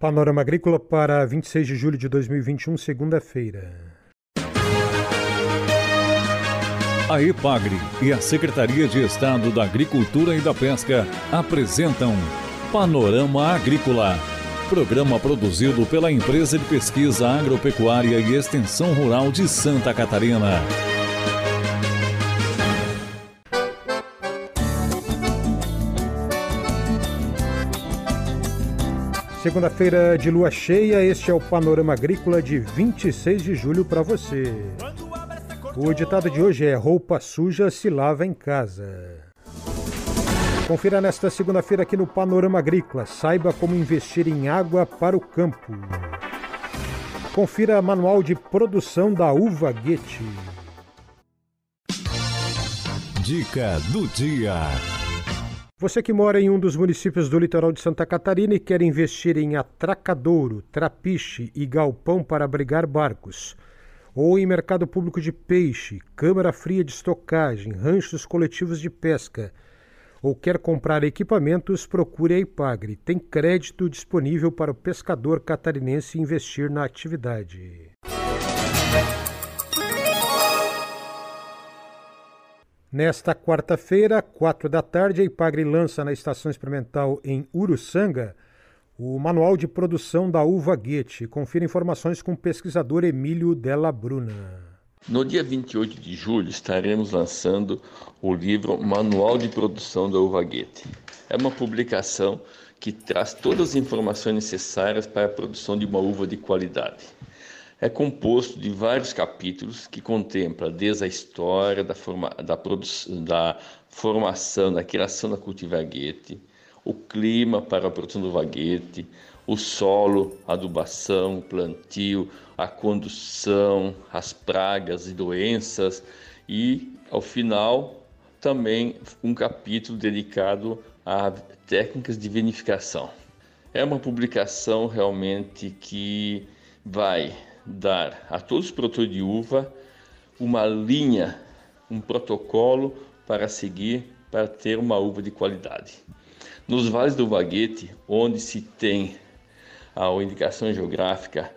Panorama Agrícola para 26 de julho de 2021, segunda-feira. A EPAGRE e a Secretaria de Estado da Agricultura e da Pesca apresentam Panorama Agrícola, programa produzido pela Empresa de Pesquisa Agropecuária e Extensão Rural de Santa Catarina. Segunda-feira de lua cheia, este é o Panorama Agrícola de 26 de julho para você. O ditado de hoje é: roupa suja se lava em casa. Confira nesta segunda-feira aqui no Panorama Agrícola. Saiba como investir em água para o campo. Confira manual de produção da uva Guete. Dica do dia. Você que mora em um dos municípios do litoral de Santa Catarina e quer investir em atracadouro, trapiche e galpão para abrigar barcos, ou em mercado público de peixe, câmara fria de estocagem, ranchos coletivos de pesca, ou quer comprar equipamentos, procure a Ipagre. Tem crédito disponível para o pescador catarinense investir na atividade. Nesta quarta-feira, quatro da tarde, a Ipagre lança na Estação Experimental em Uruçanga o Manual de Produção da Uva Guete. Confira informações com o pesquisador Emílio Della Bruna. No dia 28 de julho estaremos lançando o livro Manual de Produção da Uva Guete. É uma publicação que traz todas as informações necessárias para a produção de uma uva de qualidade é composto de vários capítulos que contempla desde a história da, forma, da, da formação, da criação da cultivaguete, o clima para a produção do vaguete, o solo, adubação, plantio, a condução, as pragas e doenças e, ao final, também um capítulo dedicado a técnicas de vinificação. É uma publicação realmente que vai dar a todos os produtores de uva uma linha, um protocolo para seguir para ter uma uva de qualidade. Nos vales do Vaguete, onde se tem a indicação geográfica,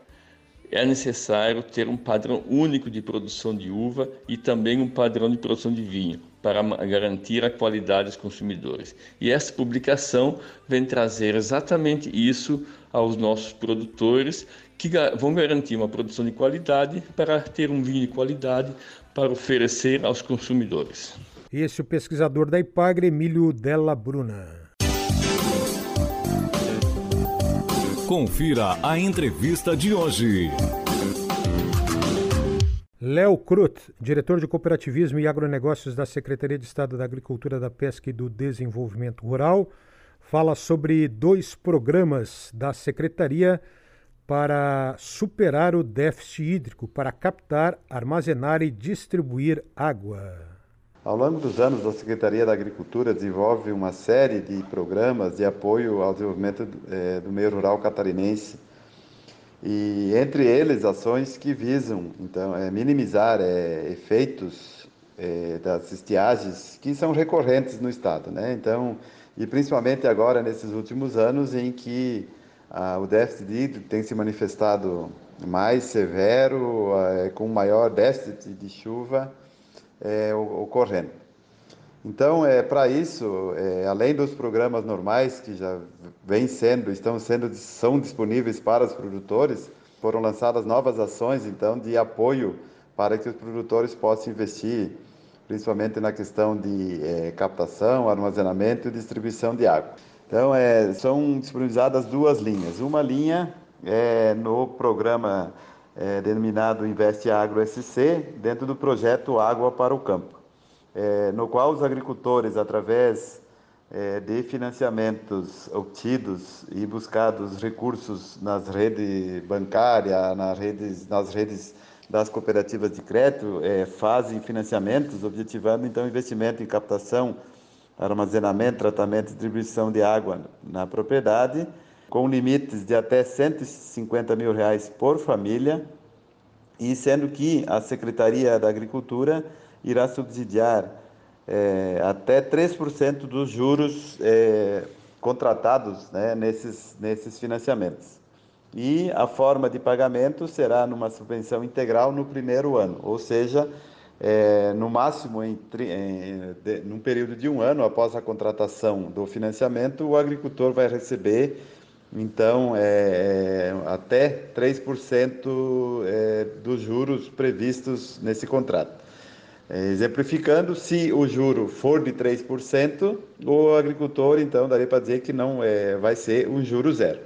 é necessário ter um padrão único de produção de uva e também um padrão de produção de vinho para garantir a qualidade dos consumidores. E essa publicação vem trazer exatamente isso aos nossos produtores que vão garantir uma produção de qualidade para ter um vinho de qualidade para oferecer aos consumidores. Esse é o pesquisador da Ipagre, Emílio Della Bruna. Confira a entrevista de hoje. Léo Crut, diretor de Cooperativismo e Agronegócios da Secretaria de Estado da Agricultura, da Pesca e do Desenvolvimento Rural, fala sobre dois programas da Secretaria para superar o déficit hídrico, para captar, armazenar e distribuir água. Ao longo dos anos, a Secretaria da Agricultura desenvolve uma série de programas de apoio ao desenvolvimento é, do meio rural catarinense e entre eles ações que visam então é, minimizar é, efeitos é, das estiagens que são recorrentes no estado, né? Então e principalmente agora nesses últimos anos em que ah, o déficit hídrico tem se manifestado mais severo, ah, com maior déficit de chuva é, ocorrendo. Então, é, para isso, é, além dos programas normais que já vêm sendo, estão sendo, são disponíveis para os produtores, foram lançadas novas ações, então, de apoio para que os produtores possam investir, principalmente na questão de é, captação, armazenamento e distribuição de água. Então, é, são disponibilizadas duas linhas. Uma linha é no programa é, denominado Investe Agro SC, dentro do projeto Água para o Campo, é, no qual os agricultores, através é, de financiamentos obtidos e buscados recursos nas redes bancárias, nas redes, nas redes das cooperativas de crédito, é, fazem financiamentos, objetivando então investimento em captação armazenamento, tratamento e distribuição de água na propriedade, com limites de até 150 mil reais por família, e sendo que a Secretaria da Agricultura irá subsidiar é, até 3% dos juros é, contratados né, nesses, nesses financiamentos. e a forma de pagamento será numa subvenção integral no primeiro ano, ou seja, é, no máximo em, em de, num período de um ano após a contratação do financiamento, o agricultor vai receber então é, é até 3% é, dos juros previstos nesse contrato. É, exemplificando, se o juro for de 3%, o agricultor, então, daria para dizer que não é, vai ser um juro zero.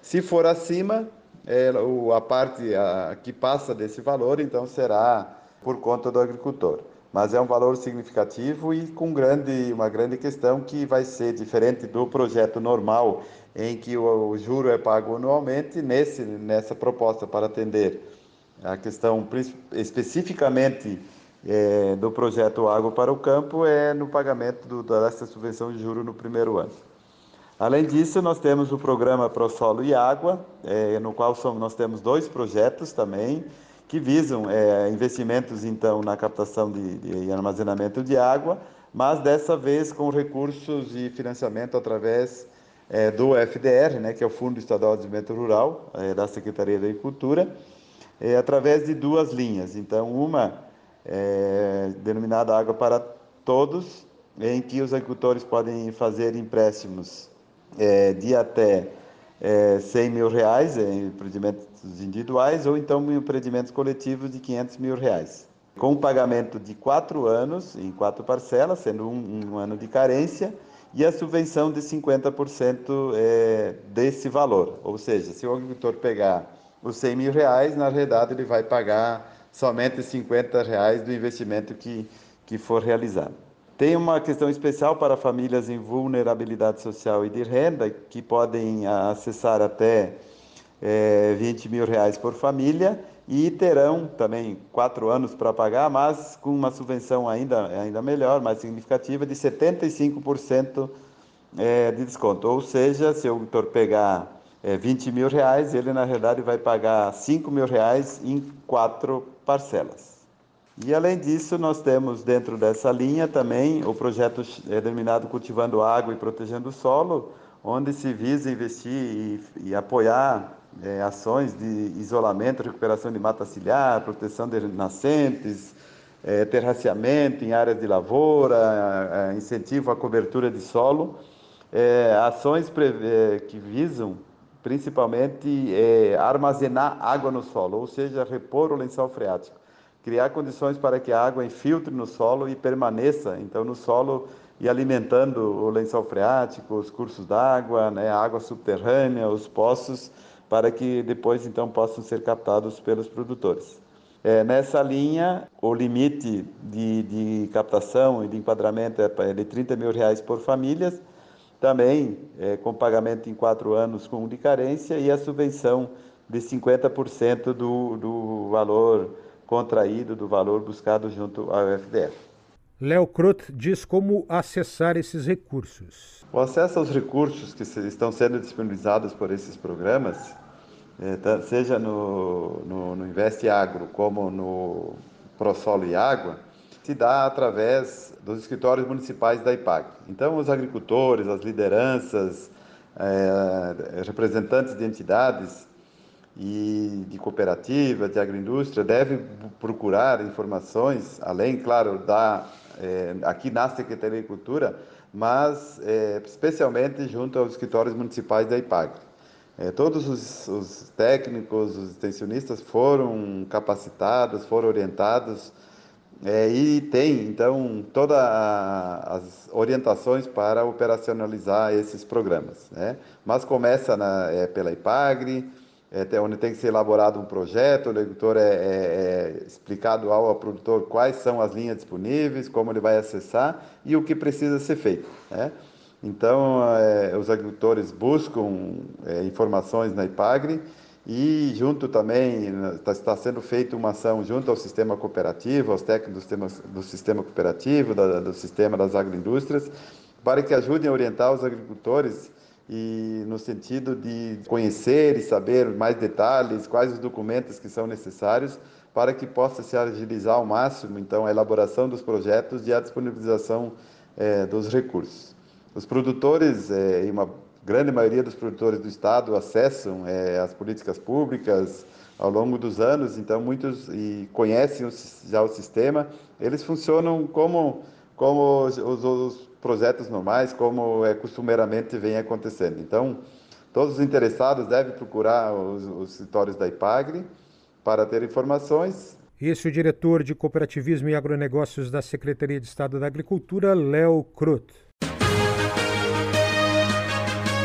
Se for acima, é, a parte a, que passa desse valor, então, será por conta do agricultor. Mas é um valor significativo e com grande, uma grande questão que vai ser diferente do projeto normal, em que o, o juro é pago anualmente, nesse, nessa proposta para atender a questão especificamente é, do projeto Água para o Campo é no pagamento do, dessa subvenção de juro no primeiro ano. Além disso, nós temos o programa ProSolo e Água, é, no qual somos, nós temos dois projetos também, que visam é, investimentos então na captação de, de, armazenamento de água, mas dessa vez com recursos e financiamento através é, do FDR, né, que é o Fundo Estadual de Desenvolvimento Rural, é, da Secretaria da Agricultura, é, através de duas linhas. Então, uma é, denominada Água para Todos, em que os agricultores podem fazer empréstimos é, de até é, 100 mil reais em empreendimentos individuais ou então em empreendimentos coletivos de 500 mil reais. Com pagamento de quatro anos, em quatro parcelas, sendo um, um ano de carência, e a subvenção de 50% é, desse valor. Ou seja, se o agricultor pegar os 100 mil reais, na verdade ele vai pagar somente 50 reais do investimento que, que for realizado. Tem uma questão especial para famílias em vulnerabilidade social e de renda, que podem acessar até é, 20 mil reais por família e terão também quatro anos para pagar, mas com uma subvenção ainda, ainda melhor, mais significativa, de 75% é, de desconto. Ou seja, se o autor pegar é, 20 mil reais, ele na verdade vai pagar 5 mil reais em quatro parcelas. E além disso, nós temos dentro dessa linha também o projeto é, denominado Cultivando Água e Protegendo o Solo, onde se visa investir e, e apoiar é, ações de isolamento, recuperação de mata ciliar, proteção de nascentes, é, terraceamento em áreas de lavoura, é, incentivo à cobertura de solo, é, ações é, que visam principalmente é, armazenar água no solo, ou seja, repor o lençol freático, criar condições para que a água infiltre no solo e permaneça, então, no solo e alimentando o lençol freático, os cursos d'água, né, a água subterrânea, os poços, para que depois, então, possam ser captados pelos produtores. É, nessa linha, o limite de, de captação e de enquadramento é de 30 mil reais por famílias, também é, com pagamento em quatro anos com de carência e a subvenção de 50% do, do valor contraído, do valor buscado junto ao FDF. Léo Crot diz como acessar esses recursos. O acesso aos recursos que estão sendo disponibilizados por esses programas, é, seja no, no, no Investe Agro como no ProSolo e Água, se dá através dos escritórios municipais da IPAG. Então, os agricultores, as lideranças, é, representantes de entidades e de cooperativas, de agroindústria, devem procurar informações, além, claro, da é, aqui na Secretaria de Agricultura, mas é, especialmente junto aos escritórios municipais da IPAG. É, todos os, os, técnicos, os extensionistas foram capacitados, foram orientados é, e tem, então, todas as orientações para operacionalizar esses programas. Né? Mas começa na, é, pela IPAGRE, é, onde tem que ser elaborado um projeto, o agricultor é, é, é, explicado ao produtor quais são as linhas disponíveis, como ele vai acessar e o que precisa ser feito. Né? Então, é, os agricultores buscam é, informações na IPAGRE e junto também está, está sendo feita uma ação junto ao sistema cooperativo, aos técnicos do sistema, do sistema cooperativo, da, do sistema das agroindústrias, para que ajudem a orientar os agricultores e no sentido de conhecer e saber mais detalhes, quais os documentos que são necessários para que possa se agilizar ao máximo então a elaboração dos projetos e a disponibilização é, dos recursos. Os produtores, é, uma grande maioria dos produtores do estado acessam é, as políticas públicas ao longo dos anos, então muitos e conhecem já o sistema. Eles funcionam como como os, os projetos normais, como é costumeiramente vem acontecendo. Então, todos os interessados devem procurar os, os escritórios da IPAGRE para ter informações. Esse é o diretor de Cooperativismo e Agronegócios da Secretaria de Estado da Agricultura, Léo Crut.